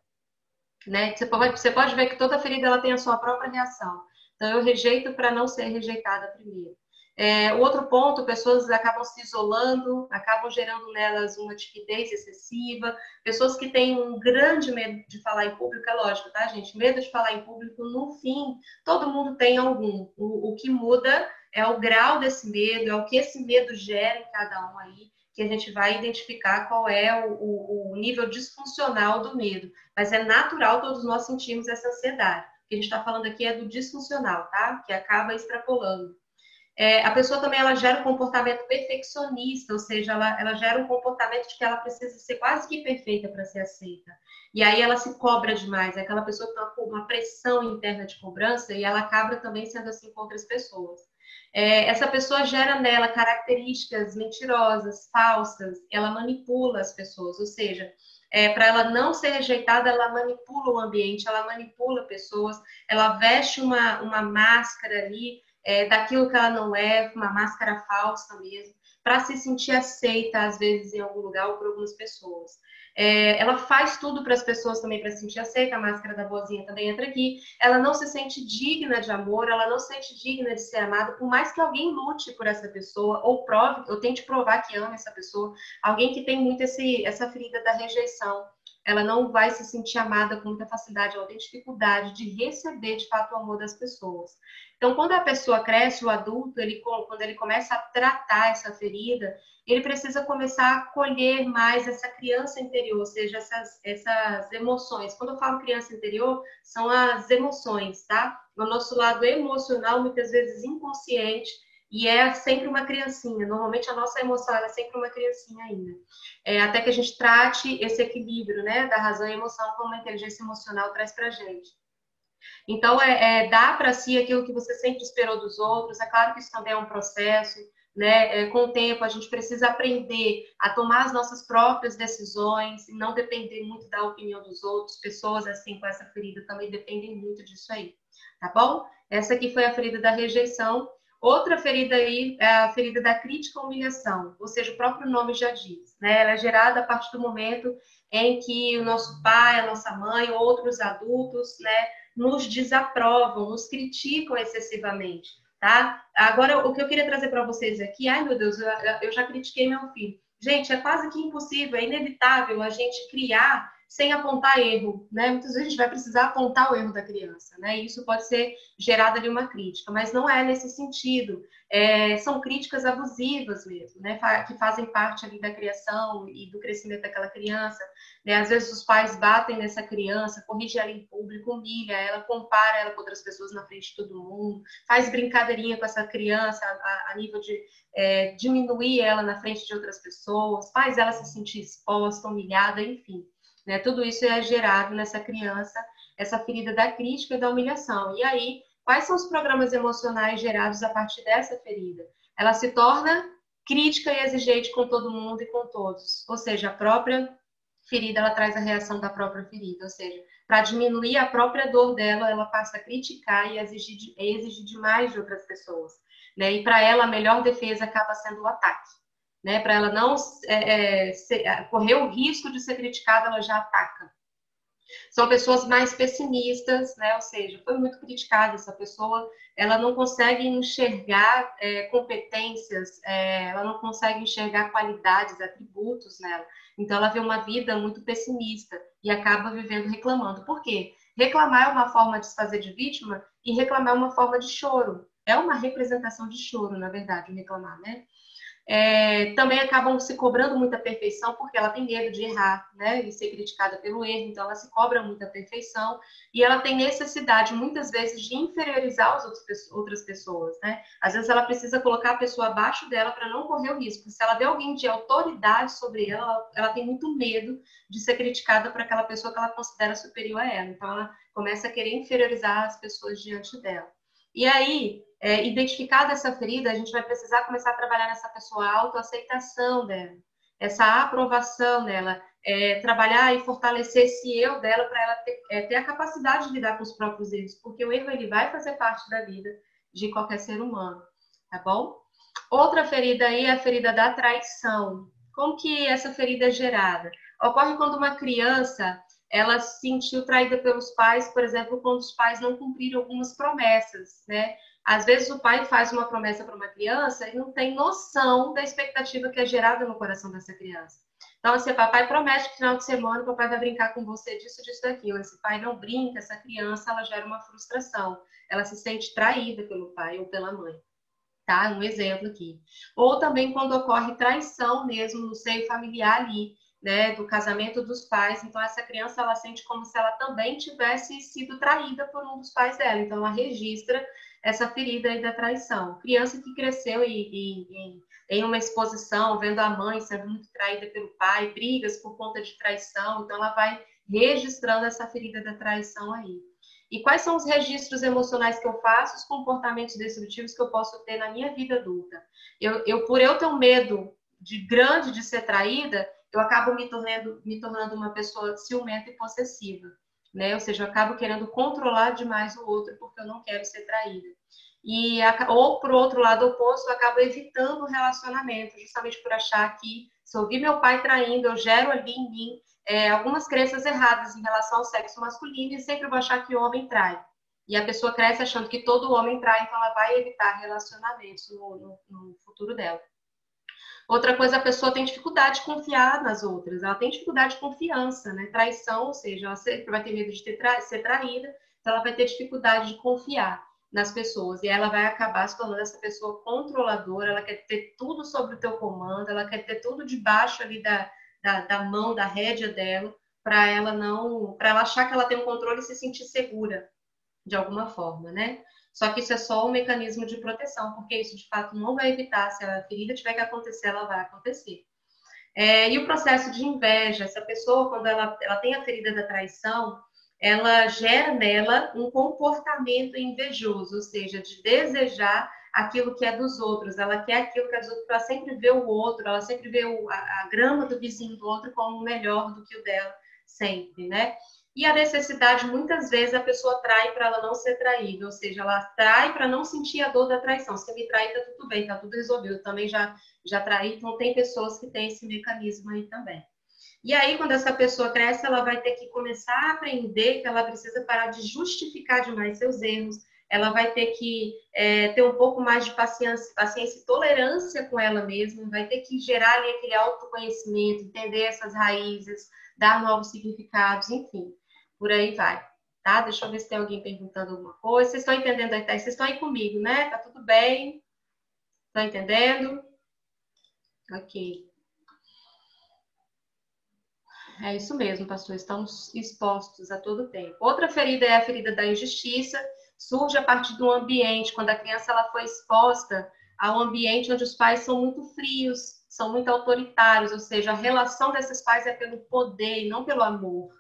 Né? Você, pode, você pode ver que toda ferida ela tem a sua própria reação. Então, eu rejeito para não ser rejeitada primeiro. É, o outro ponto, pessoas acabam se isolando, acabam gerando nelas uma timidez excessiva, pessoas que têm um grande medo de falar em público, é lógico, tá, gente? Medo de falar em público, no fim, todo mundo tem algum. O, o que muda é o grau desse medo, é o que esse medo gera em cada um aí que a gente vai identificar qual é o, o, nível disfuncional do medo. Mas é natural todos nós sentirmos essa ansiedade. O que a gente está falando aqui é do disfuncional, tá? Que acaba extrapolando. É, a pessoa também ela gera um comportamento perfeccionista, ou seja, ela, ela gera um comportamento de que ela precisa ser quase que perfeita para ser aceita. E aí ela se cobra demais, é aquela pessoa que tem uma, uma pressão interna de cobrança e ela acaba também sendo assim com outras pessoas é, essa pessoa gera nela características mentirosas, falsas, ela manipula as pessoas, ou seja, é, para ela não ser rejeitada, ela manipula o ambiente, ela manipula pessoas, ela veste uma, uma máscara ali é, daquilo que ela não é, uma máscara falsa mesmo, para se sentir aceita, às vezes, em algum lugar ou por algumas pessoas. É, ela faz tudo para as pessoas também para se sentir aceita, a máscara da boazinha também entra aqui. Ela não se sente digna de amor, ela não se sente digna de ser amada, por mais que alguém lute por essa pessoa, ou prove, ou tente provar que ama essa pessoa, alguém que tem muito esse, essa ferida da rejeição. Ela não vai se sentir amada com muita facilidade, ela tem dificuldade de receber de fato o amor das pessoas. Então, quando a pessoa cresce, o adulto, ele, quando ele começa a tratar essa ferida, ele precisa começar a acolher mais essa criança interior, ou seja, essas, essas emoções. Quando eu falo criança interior, são as emoções, tá? O nosso lado emocional, muitas vezes inconsciente, e é sempre uma criancinha. Normalmente a nossa emoção é sempre uma criancinha ainda. É, até que a gente trate esse equilíbrio, né, da razão e emoção, como a inteligência emocional traz para gente. Então, é, é dar para si aquilo que você sempre esperou dos outros. É claro que isso também é um processo né? É, com o tempo, a gente precisa aprender a tomar as nossas próprias decisões e não depender muito da opinião dos outros. Pessoas assim com essa ferida também dependem muito disso aí, tá bom? Essa aqui foi a ferida da rejeição. Outra ferida aí é a ferida da crítica humilhação, ou seja, o próprio nome já diz, né? Ela é gerada a partir do momento em que o nosso pai, a nossa mãe, outros adultos, né, nos desaprovam, nos criticam excessivamente tá? Agora, o que eu queria trazer para vocês aqui, ai meu Deus, eu, eu já critiquei meu filho. Gente, é quase que impossível, é inevitável a gente criar sem apontar erro, né? Muitas vezes a gente vai precisar apontar o erro da criança, né? E isso pode ser gerado ali uma crítica, mas não é nesse sentido. É, são críticas abusivas mesmo, né? Que fazem parte ali da criação e do crescimento daquela criança. Né? Às vezes os pais batem nessa criança, corrigem ela em público, humilha ela, compara ela com outras pessoas na frente de todo mundo, faz brincadeirinha com essa criança a, a nível de é, diminuir ela na frente de outras pessoas, faz ela se sentir exposta, humilhada, enfim. Né? Tudo isso é gerado nessa criança, essa ferida da crítica e da humilhação. E aí, quais são os programas emocionais gerados a partir dessa ferida? Ela se torna crítica e exigente com todo mundo e com todos. Ou seja, a própria ferida, ela traz a reação da própria ferida. Ou seja, para diminuir a própria dor dela, ela passa a criticar e exigir, exigir demais de outras pessoas. Né? E para ela, a melhor defesa acaba sendo o ataque né? Para ela não é, é, ser, é, correr o risco de ser criticada, ela já ataca. São pessoas mais pessimistas, né? Ou seja, foi muito criticada essa pessoa, ela não consegue enxergar é, competências, é, ela não consegue enxergar qualidades, atributos nela. Então, ela vê uma vida muito pessimista e acaba vivendo reclamando. Por quê? Reclamar é uma forma de se fazer de vítima e reclamar é uma forma de choro. É uma representação de choro, na verdade, reclamar, né? É, também acabam se cobrando muita perfeição porque ela tem medo de errar, né, e ser criticada pelo erro, então ela se cobra muita perfeição e ela tem necessidade muitas vezes de inferiorizar as outras pessoas, né? Às vezes ela precisa colocar a pessoa abaixo dela para não correr o risco. Se ela vê alguém de autoridade sobre ela, ela, tem muito medo de ser criticada por aquela pessoa que ela considera superior a ela. Então ela começa a querer inferiorizar as pessoas diante dela. E aí, é, identificada essa ferida, a gente vai precisar começar a trabalhar nessa pessoa a autoaceitação dela, essa aprovação dela, é, trabalhar e fortalecer esse eu dela para ela ter, é, ter, a capacidade de lidar com os próprios erros, porque o erro ele vai fazer parte da vida de qualquer ser humano, tá bom? Outra ferida aí é a ferida da traição. Como que essa ferida é gerada? Ocorre quando uma criança ela se sentiu traída pelos pais, por exemplo, quando os pais não cumpriram algumas promessas, né? Às vezes o pai faz uma promessa para uma criança e não tem noção da expectativa que é gerada no coração dessa criança. Então, assim, papai promete que final de semana o papai vai brincar com você disso, disso, daquilo. Esse pai não brinca, essa criança, ela gera uma frustração. Ela se sente traída pelo pai ou pela mãe. Tá? Um exemplo aqui. Ou também quando ocorre traição mesmo no seio familiar ali, né, do casamento dos pais. Então, essa criança, ela sente como se ela também tivesse sido traída por um dos pais dela. Então, ela registra essa ferida aí da traição. Criança que cresceu em, em, em uma exposição, vendo a mãe sendo muito traída pelo pai, brigas por conta de traição, então ela vai registrando essa ferida da traição aí. E quais são os registros emocionais que eu faço, os comportamentos destrutivos que eu posso ter na minha vida adulta? Eu, eu por eu ter um medo de grande de ser traída, eu acabo me tornando, me tornando uma pessoa ciumenta e possessiva né? Ou seja, eu acabo querendo controlar demais o outro porque eu não quero ser traída. E, ou, por outro lado oposto, eu acabo evitando o relacionamento, justamente por achar que se eu vi meu pai traindo, eu gero ali em mim é, algumas crenças erradas em relação ao sexo masculino e sempre vou achar que o homem trai. E a pessoa cresce achando que todo homem trai, então ela vai evitar relacionamentos no, no, no futuro dela. Outra coisa, a pessoa tem dificuldade de confiar nas outras, ela tem dificuldade de confiança, né? Traição, ou seja, ela sempre vai ter medo de ter tra ser traída, então ela vai ter dificuldade de confiar nas pessoas e ela vai acabar se tornando essa pessoa controladora, ela quer ter tudo sobre o teu comando, ela quer ter tudo debaixo ali da, da, da mão, da rédea dela, para ela não, para ela achar que ela tem um controle e se sentir segura de alguma forma, né? Só que isso é só um mecanismo de proteção, porque isso de fato não vai evitar. Se a ferida tiver que acontecer, ela vai acontecer. É, e o processo de inveja, essa pessoa, quando ela, ela tem a ferida da traição, ela gera nela um comportamento invejoso, ou seja, de desejar aquilo que é dos outros, ela quer aquilo que é dos outros, ela sempre vê o outro, ela sempre vê o, a, a grama do vizinho do outro como melhor do que o dela, sempre, né? E a necessidade, muitas vezes, a pessoa trai para ela não ser traída, ou seja, ela trai para não sentir a dor da traição. Se me trair, tá tudo bem, tá tudo resolvido. Eu também já, já traí, então tem pessoas que têm esse mecanismo aí também. E aí, quando essa pessoa cresce, ela vai ter que começar a aprender que ela precisa parar de justificar demais seus erros, ela vai ter que é, ter um pouco mais de paciência, paciência e tolerância com ela mesma, vai ter que gerar ali aquele autoconhecimento, entender essas raízes, dar novos significados, enfim por aí vai. Tá? Deixa eu ver se tem alguém perguntando alguma coisa. Vocês estão entendendo aí? Vocês estão aí comigo, né? Tá tudo bem? Estão entendendo? Ok. É isso mesmo, pastor. Estamos expostos a todo tempo. Outra ferida é a ferida da injustiça. Surge a partir do ambiente, quando a criança ela foi exposta a um ambiente onde os pais são muito frios, são muito autoritários, ou seja, a relação desses pais é pelo poder e não pelo amor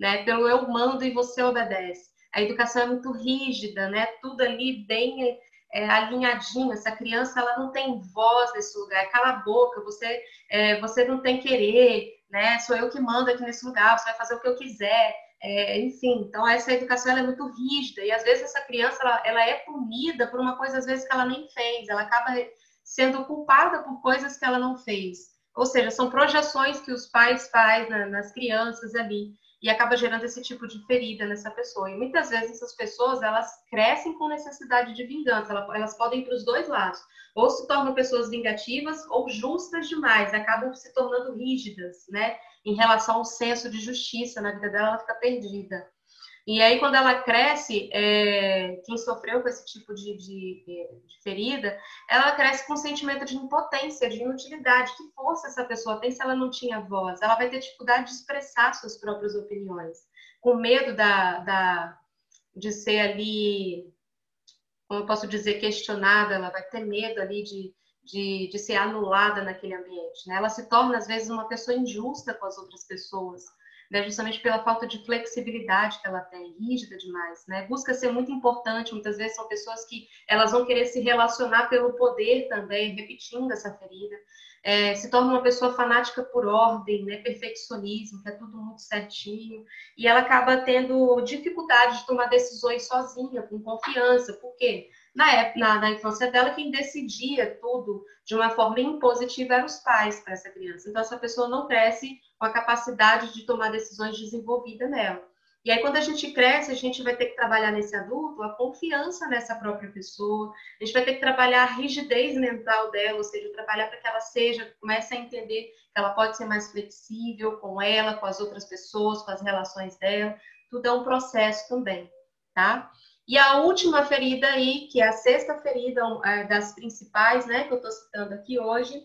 né? Pelo eu mando e você obedece. A educação é muito rígida, né? Tudo ali bem é, alinhadinho. Essa criança ela não tem voz nesse lugar. Cala a boca. Você é, você não tem querer, né? Sou eu que mando aqui nesse lugar. Você vai fazer o que eu quiser. É, enfim, então essa educação é muito rígida e às vezes essa criança ela, ela é punida por uma coisa às vezes que ela nem fez. Ela acaba sendo culpada por coisas que ela não fez. Ou seja, são projeções que os pais fazem nas crianças ali e acaba gerando esse tipo de ferida nessa pessoa. E muitas vezes essas pessoas elas crescem com necessidade de vingança, elas podem ir para os dois lados, ou se tornam pessoas vingativas ou justas demais, acabam se tornando rígidas, né? Em relação ao senso de justiça na vida dela, ela fica perdida. E aí, quando ela cresce, é, quem sofreu com esse tipo de, de, de, ferida, ela cresce com um sentimento de impotência, de inutilidade. Que força essa pessoa tem se ela não tinha voz? Ela vai ter dificuldade de expressar suas próprias opiniões, com medo da, da, de ser ali, como eu posso dizer, questionada, ela vai ter medo ali de, de, de ser anulada naquele ambiente. Né? Ela se torna, às vezes, uma pessoa injusta com as outras pessoas né, justamente pela falta de flexibilidade que ela tem, rígida demais, né? Busca ser muito importante, muitas vezes são pessoas que elas vão querer se relacionar pelo poder também, repetindo essa ferida. É, se torna uma pessoa fanática por ordem, né, perfeccionismo, que é tudo muito certinho, e ela acaba tendo dificuldade de tomar decisões sozinha, com confiança, por quê? Na, época, na, na infância dela, quem decidia tudo de uma forma impositiva eram os pais para essa criança. Então, essa pessoa não cresce com a capacidade de tomar decisões desenvolvida nela. E aí, quando a gente cresce, a gente vai ter que trabalhar nesse adulto a confiança nessa própria pessoa, a gente vai ter que trabalhar a rigidez mental dela, ou seja, trabalhar para que ela seja, comece a entender que ela pode ser mais flexível com ela, com as outras pessoas, com as relações dela. Tudo é um processo também, tá? E a última ferida aí, que é a sexta ferida é, das principais, né, que eu estou citando aqui hoje,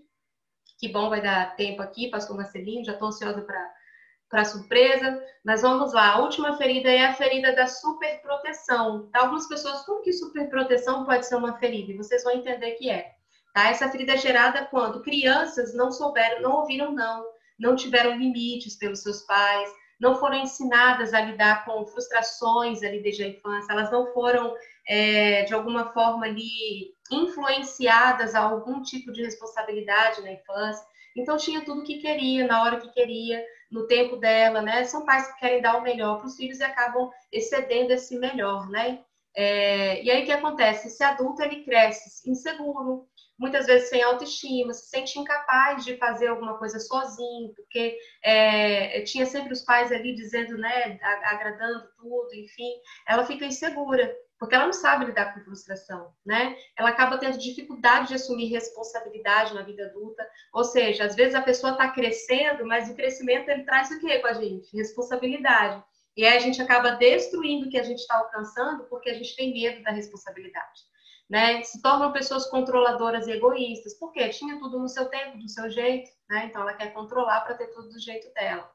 que bom, vai dar tempo aqui, pastor Marcelinho, já estou ansiosa para a surpresa. Mas vamos lá, a última ferida é a ferida da superproteção. Tá? Algumas pessoas, como que superproteção pode ser uma ferida? E vocês vão entender que é. Tá? Essa ferida é gerada quando crianças não souberam, não ouviram não, não tiveram limites pelos seus pais, não foram ensinadas a lidar com frustrações ali desde a infância, elas não foram, é, de alguma forma, ali influenciadas a algum tipo de responsabilidade na infância. Então, tinha tudo que queria, na hora que queria, no tempo dela, né? São pais que querem dar o melhor para os filhos e acabam excedendo esse melhor, né? É, e aí o que acontece? Esse adulto ele cresce inseguro, muitas vezes sem autoestima, se sente incapaz de fazer alguma coisa sozinho, porque é, tinha sempre os pais ali dizendo, né, agradando tudo, enfim, ela fica insegura, porque ela não sabe lidar com frustração, né? Ela acaba tendo dificuldade de assumir responsabilidade na vida adulta, ou seja, às vezes a pessoa está crescendo, mas o crescimento ele traz o que com a gente? Responsabilidade. E aí a gente acaba destruindo o que a gente está alcançando porque a gente tem medo da responsabilidade né? Se tornam pessoas controladoras e egoístas, porque tinha tudo no seu tempo, do seu jeito, né? Então ela quer controlar para ter tudo do jeito dela.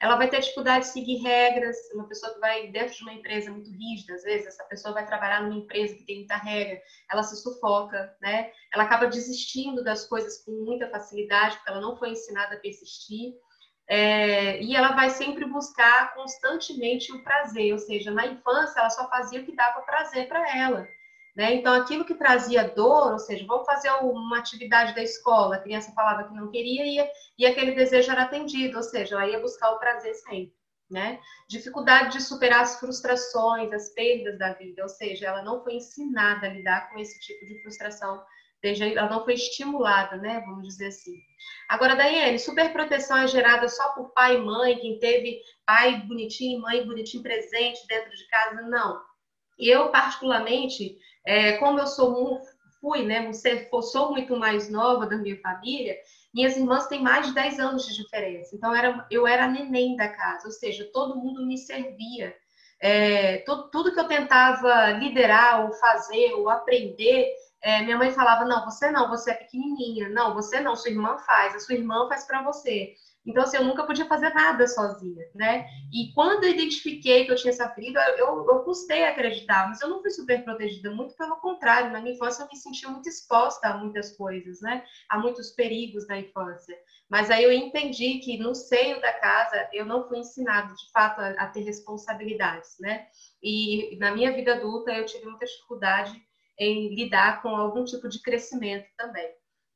Ela vai ter dificuldade de seguir regras, uma pessoa que vai dentro de uma empresa muito rígida, às vezes essa pessoa vai trabalhar numa empresa que tem muita regra, ela se sufoca, né? Ela acaba desistindo das coisas com muita facilidade, porque ela não foi ensinada a persistir. É, e ela vai sempre buscar constantemente o prazer, ou seja, na infância ela só fazia o que dava prazer para ela. Né? Então, aquilo que trazia dor, ou seja, vamos fazer uma atividade da escola, a criança falava que não queria e, e aquele desejo era atendido, ou seja, ela ia buscar o prazer sempre. Né? Dificuldade de superar as frustrações, as perdas da vida, ou seja, ela não foi ensinada a lidar com esse tipo de frustração, desde, ela não foi estimulada, né? Vamos dizer assim. Agora, Daiane, superproteção é gerada só por pai e mãe, quem teve pai bonitinho e mãe bonitinho presente dentro de casa? Não. Eu, particularmente, é, como eu sou fui, né, sou muito mais nova da minha família, minhas irmãs têm mais de 10 anos de diferença. Então, era, eu era neném da casa, ou seja, todo mundo me servia. É, tudo, tudo, que eu tentava liderar, ou fazer, ou aprender, é, minha mãe falava: não, você não, você é pequenininha. Não, você não, sua irmã faz, a sua irmã faz para você. Então, assim, eu nunca podia fazer nada sozinha, né? E quando eu identifiquei que eu tinha essa ferida, eu, eu custei acreditar, mas eu não fui super protegida, muito pelo contrário. Na minha infância, eu me sentia muito exposta a muitas coisas, né? A muitos perigos da infância. Mas aí eu entendi que no seio da casa, eu não fui ensinada, de fato, a, a ter responsabilidades, né? E na minha vida adulta, eu tive muita dificuldade em lidar com algum tipo de crescimento também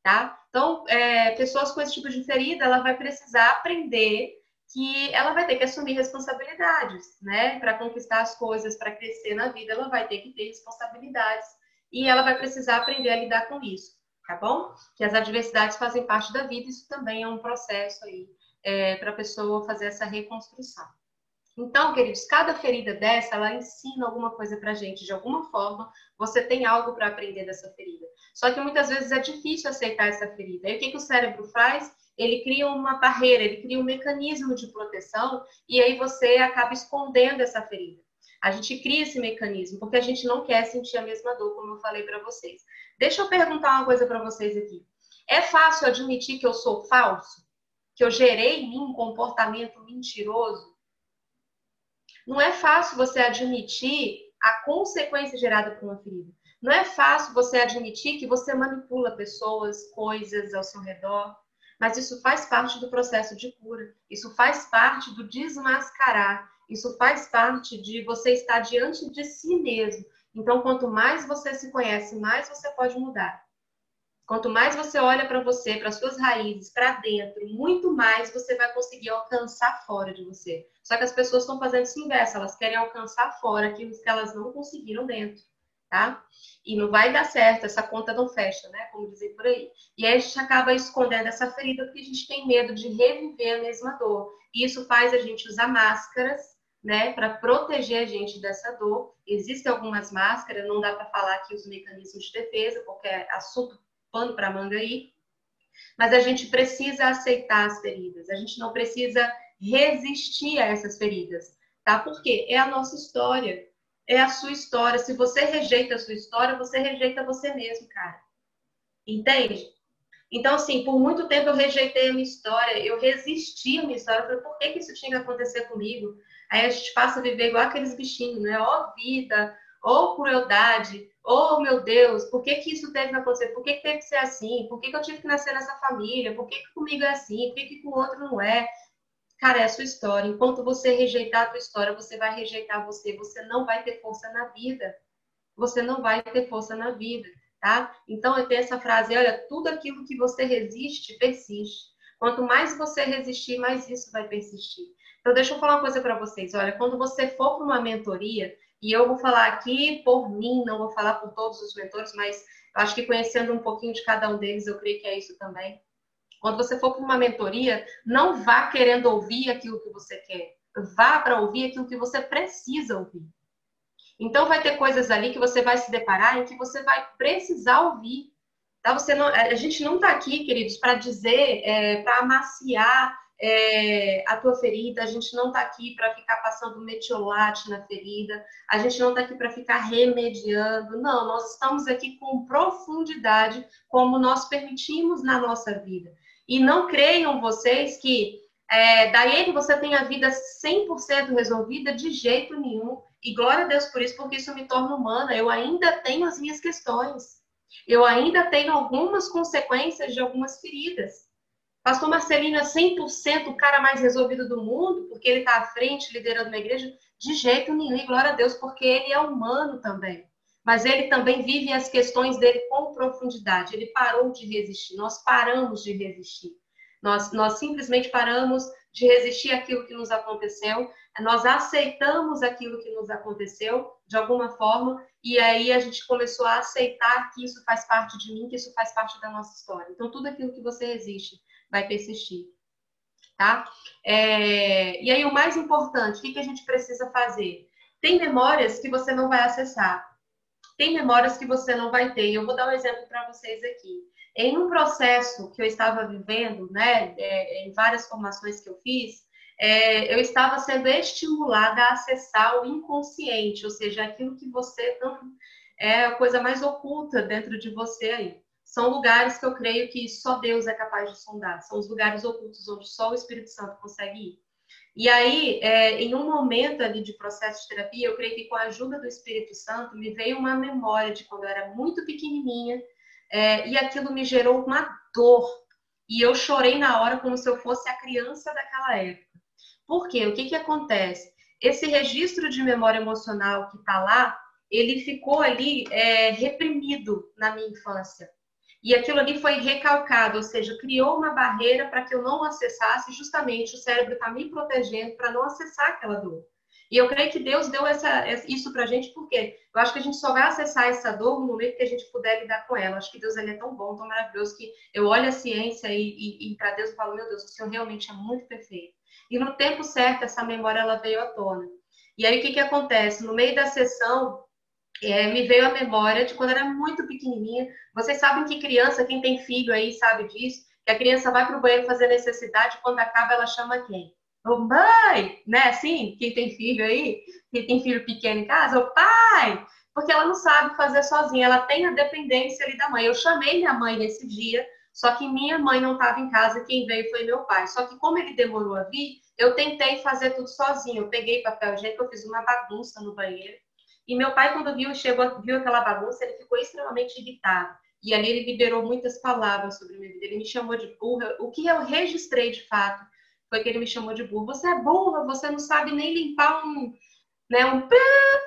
tá? Então, é, pessoas com esse tipo de ferida, ela vai precisar aprender que ela vai ter que assumir responsabilidades, né? Para conquistar as coisas, para crescer na vida, ela vai ter que ter responsabilidades e ela vai precisar aprender a lidar com isso, tá bom? Que as adversidades fazem parte da vida, isso também é um processo aí é, para a pessoa fazer essa reconstrução. Então, queridos, cada ferida dessa, ela ensina alguma coisa para gente, de alguma forma, você tem algo para aprender dessa ferida. Só que muitas vezes é difícil aceitar essa ferida. E o que, que o cérebro faz? Ele cria uma barreira, ele cria um mecanismo de proteção e aí você acaba escondendo essa ferida. A gente cria esse mecanismo porque a gente não quer sentir a mesma dor, como eu falei para vocês. Deixa eu perguntar uma coisa para vocês aqui. É fácil admitir que eu sou falso? Que eu gerei em mim um comportamento mentiroso? Não é fácil você admitir a consequência gerada por uma ferida. Não é fácil você admitir que você manipula pessoas, coisas ao seu redor, mas isso faz parte do processo de cura. Isso faz parte do desmascarar. Isso faz parte de você estar diante de si mesmo. Então, quanto mais você se conhece, mais você pode mudar. Quanto mais você olha para você, para suas raízes, para dentro, muito mais você vai conseguir alcançar fora de você. Só que as pessoas estão fazendo isso inverso, elas querem alcançar fora aquilo que elas não conseguiram dentro tá? E não vai dar certo, essa conta não fecha, né? Como dizem por aí. E aí a gente acaba escondendo essa ferida porque a gente tem medo de reviver a mesma dor. E isso faz a gente usar máscaras, né, para proteger a gente dessa dor. Existem algumas máscaras, não dá para falar aqui os mecanismos de defesa, porque é assunto pano para manga aí. Mas a gente precisa aceitar as feridas, a gente não precisa resistir a essas feridas, tá? Porque é a nossa história é a sua história. Se você rejeita a sua história, você rejeita você mesmo, cara. Entende? Então, assim, por muito tempo eu rejeitei a minha história, eu resisti à minha história. Eu falei, por que, que isso tinha que acontecer comigo? Aí a gente passa a viver igual aqueles bichinhos, né? Ó vida, ou crueldade, oh meu Deus, por que, que isso teve que acontecer? Por que, que teve que ser assim? Por que, que eu tive que nascer nessa família? Por que, que comigo é assim? Por que, que com o outro não é? Cara, é a sua história. Enquanto você rejeitar a tua história, você vai rejeitar você. Você não vai ter força na vida. Você não vai ter força na vida, tá? Então, eu tenho essa frase, olha, tudo aquilo que você resiste, persiste. Quanto mais você resistir, mais isso vai persistir. Então, deixa eu falar uma coisa para vocês. Olha, quando você for para uma mentoria, e eu vou falar aqui por mim, não vou falar por todos os mentores, mas acho que conhecendo um pouquinho de cada um deles, eu creio que é isso também. Quando você for para uma mentoria, não vá querendo ouvir aquilo que você quer. Vá para ouvir aquilo que você precisa ouvir. Então vai ter coisas ali que você vai se deparar em que você vai precisar ouvir. Tá? Você não, a gente não está aqui, queridos, para dizer, é, para amaciar é, a tua ferida. A gente não está aqui para ficar passando metiolate na ferida. A gente não está aqui para ficar remediando. Não, nós estamos aqui com profundidade, como nós permitimos na nossa vida. E não creiam vocês que é, daí você tem a vida 100% resolvida de jeito nenhum. E glória a Deus por isso, porque isso me torna humana. Eu ainda tenho as minhas questões. Eu ainda tenho algumas consequências de algumas feridas. Pastor Marcelino é 100% o cara mais resolvido do mundo, porque ele está à frente, liderando uma igreja? De jeito nenhum, glória a Deus, porque ele é humano também. mas ele também vive as questões dele com profundidade. Ele parou de resistir, nós paramos de resistir. Nós, nós simplesmente paramos de resistir àquilo que nos aconteceu, nós aceitamos aquilo que nos aconteceu de alguma forma, e aí a gente começou a aceitar que isso faz parte de mim, que isso faz parte da nossa história. Então, tudo aquilo que você resiste vai persistir. Tá? É... E aí, o mais importante, o que, que a gente precisa fazer? Tem memórias que você não vai acessar, tem memórias que você não vai ter. Eu vou dar um exemplo para vocês aqui. Em um processo que eu estava vivendo, né, é, em várias formações que eu fiz, é, eu estava sendo estimulada a acessar o inconsciente, ou seja, aquilo que você não é a coisa mais oculta dentro de você aí. São lugares que eu creio que só Deus é capaz de sondar, são os lugares ocultos onde só o Espírito Santo consegue ir. E aí, é, em um momento ali de processo de terapia, eu creio que com a ajuda do Espírito Santo me veio uma memória de quando eu era muito pequenininha é, e aquilo me gerou uma dor. E eu chorei na hora como se eu fosse a criança daquela época. Por quê? O que, que acontece? Esse registro de memória emocional que está lá, ele ficou ali é, reprimido na minha infância. E aquilo ali foi recalcado, ou seja, criou uma barreira para que eu não acessasse, justamente o cérebro está me protegendo para não acessar aquela dor. E eu creio que Deus deu essa, isso para a gente, porque eu acho que a gente só vai acessar essa dor no momento que a gente puder lidar com ela. Eu acho que Deus ele é tão bom, tão maravilhoso, que eu olho a ciência e, e, e para Deus eu falo, meu Deus, o Senhor realmente é muito perfeito. E no tempo certo, essa memória ela veio à tona. E aí, o que, que acontece? No meio da sessão, é, me veio a memória de quando era muito pequenininha. Vocês sabem que criança, quem tem filho aí sabe disso, que a criança vai para o banheiro fazer necessidade, quando acaba ela chama quem? Ô mãe, né? Assim, quem tem filho aí, quem tem filho pequeno em casa, o pai, porque ela não sabe fazer sozinha, ela tem a dependência ali da mãe. Eu chamei minha mãe nesse dia, só que minha mãe não estava em casa, quem veio foi meu pai. Só que como ele demorou a vir, eu tentei fazer tudo sozinho. Eu peguei papel higiênico, eu fiz uma bagunça no banheiro. E meu pai, quando viu, chegou, viu aquela bagunça, ele ficou extremamente irritado. E ali ele liberou muitas palavras sobre vida. Ele me chamou de burra. O que eu registrei de fato foi que ele me chamou de burra. Você é burra, você não sabe nem limpar um, né, um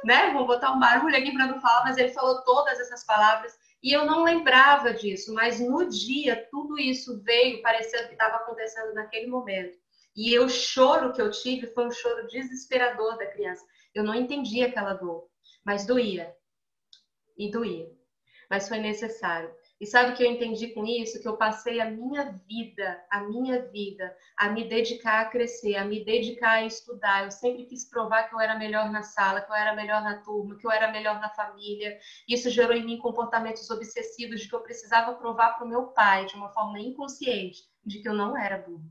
né? Vou botar um barulho aqui para não falar, mas ele falou todas essas palavras e eu não lembrava disso, mas no dia tudo isso veio, parecendo que estava acontecendo naquele momento. E o choro que eu tive foi um choro desesperador da criança. Eu não entendi aquela dor, mas doía. E doía. Mas foi necessário. E sabe o que eu entendi com isso? Que eu passei a minha vida, a minha vida, a me dedicar a crescer, a me dedicar a estudar. Eu sempre quis provar que eu era melhor na sala, que eu era melhor na turma, que eu era melhor na família. Isso gerou em mim comportamentos obsessivos de que eu precisava provar para o meu pai, de uma forma inconsciente, de que eu não era burro.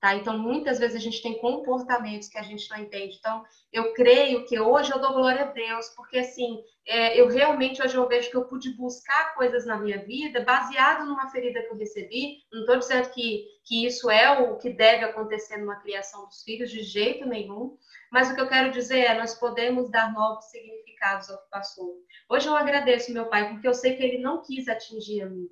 Tá? Então, muitas vezes a gente tem comportamentos que a gente não entende. Então, eu creio que hoje eu dou glória a Deus, porque assim, é, eu realmente hoje eu vejo que eu pude buscar coisas na minha vida baseado numa ferida que eu recebi. Não estou dizendo que, que isso é o que deve acontecer numa criação dos filhos, de jeito nenhum. Mas o que eu quero dizer é, nós podemos dar novos significados ao que passou. Hoje eu agradeço meu pai, porque eu sei que ele não quis atingir a mim.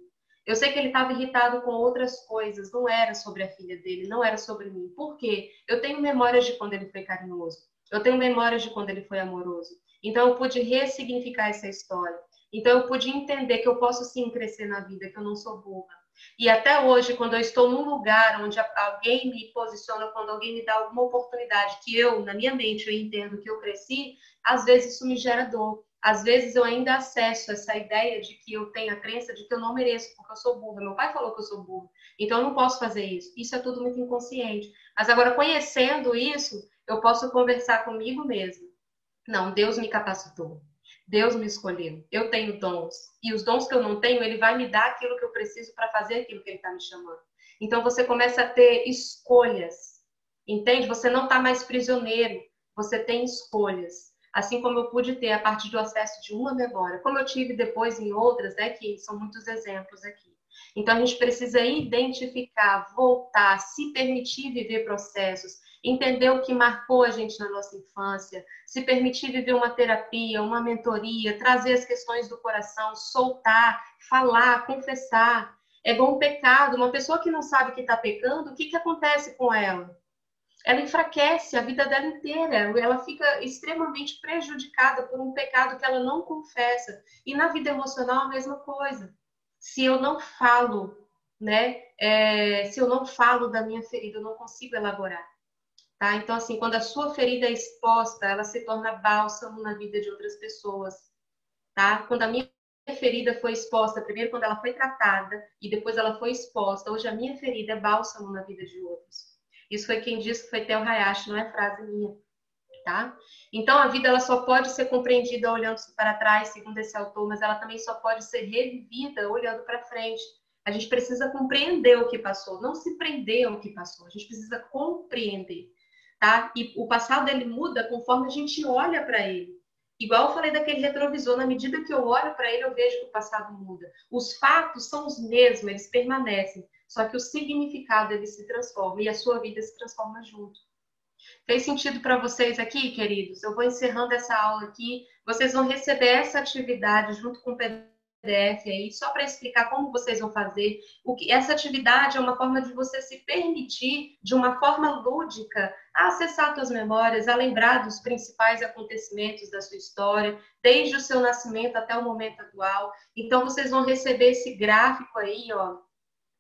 Eu sei que ele estava irritado com outras coisas, não era sobre a filha dele, não era sobre mim. Por quê? Eu tenho memórias de quando ele foi carinhoso. Eu tenho memórias de quando ele foi amoroso. Então eu pude ressignificar essa história. Então eu pude entender que eu posso sim crescer na vida, que eu não sou burra. E até hoje, quando eu estou num lugar onde alguém me posiciona, quando alguém me dá alguma oportunidade que eu, na minha mente, eu entendo que eu cresci, às vezes isso me gera dor às vezes eu ainda acesso essa ideia de que eu tenho a crença de que eu não mereço, porque eu sou burra. Meu pai falou que eu sou burra, então eu não posso fazer isso. Isso é tudo muito inconsciente. Mas agora, conhecendo isso, eu posso conversar comigo mesmo. Não, Deus me capacitou. Deus me escolheu. Eu tenho dons. E os dons que eu não tenho, Ele vai me dar aquilo que eu preciso para fazer aquilo que Ele está me chamando. Então você começa a ter escolhas. Entende? Você não está mais prisioneiro. Você tem escolhas assim como eu pude ter a partir do acesso de uma memória, como eu tive depois em outras, né, que são muitos exemplos aqui. Então a gente precisa identificar, voltar, se permitir viver processos, entender o que marcou a gente na nossa infância, se permitir viver uma terapia, uma mentoria, trazer as questões do coração, soltar, falar, confessar. É bom pecado. Uma pessoa que não sabe que está pecando, o que, que acontece com ela? Ela enfraquece a vida dela inteira, ela fica extremamente prejudicada por um pecado que ela não confessa. E na vida emocional a mesma coisa. Se eu não falo, né? É, se eu não falo da minha ferida, eu não consigo elaborar. Tá? Então, assim, quando a sua ferida é exposta, ela se torna bálsamo na vida de outras pessoas. Tá? Quando a minha ferida foi exposta, primeiro quando ela foi tratada e depois ela foi exposta, hoje a minha ferida é bálsamo na vida de outros. Isso foi quem disse que foi Theo Hayashi, não é frase minha. Tá? Então a vida ela só pode ser compreendida olhando para trás, segundo esse autor, mas ela também só pode ser revivida olhando para frente. A gente precisa compreender o que passou, não se prender ao que passou. A gente precisa compreender, tá? E o passado ele muda conforme a gente olha para ele. Igual eu falei daquele retrovisor, na medida que eu olho para ele, eu vejo que o passado muda. Os fatos são os mesmos, eles permanecem, só que o significado ele se transforma e a sua vida se transforma junto. Fez sentido para vocês aqui, queridos? Eu vou encerrando essa aula aqui. Vocês vão receber essa atividade junto com o PDF aí, só para explicar como vocês vão fazer. O que essa atividade é uma forma de você se permitir, de uma forma lúdica, a acessar suas memórias, a lembrar dos principais acontecimentos da sua história, desde o seu nascimento até o momento atual. Então vocês vão receber esse gráfico aí, ó.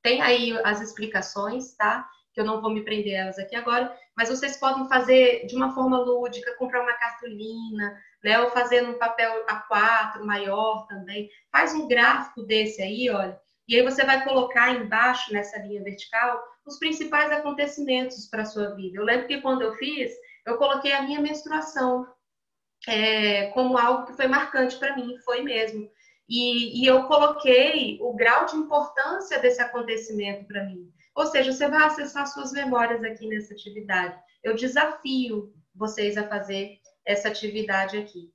Tem aí as explicações, tá? Que eu não vou me prender elas aqui agora, mas vocês podem fazer de uma forma lúdica, comprar uma cartolina, né? Ou fazer num papel A4 maior também. Faz um gráfico desse aí, olha. E aí você vai colocar embaixo, nessa linha vertical, os principais acontecimentos para a sua vida. Eu lembro que quando eu fiz, eu coloquei a minha menstruação é, como algo que foi marcante para mim, foi mesmo. E, e, eu coloquei o grau de importância desse acontecimento para mim. Ou seja, você vai acessar suas memórias aqui nessa atividade. Eu desafio vocês a fazer essa atividade aqui.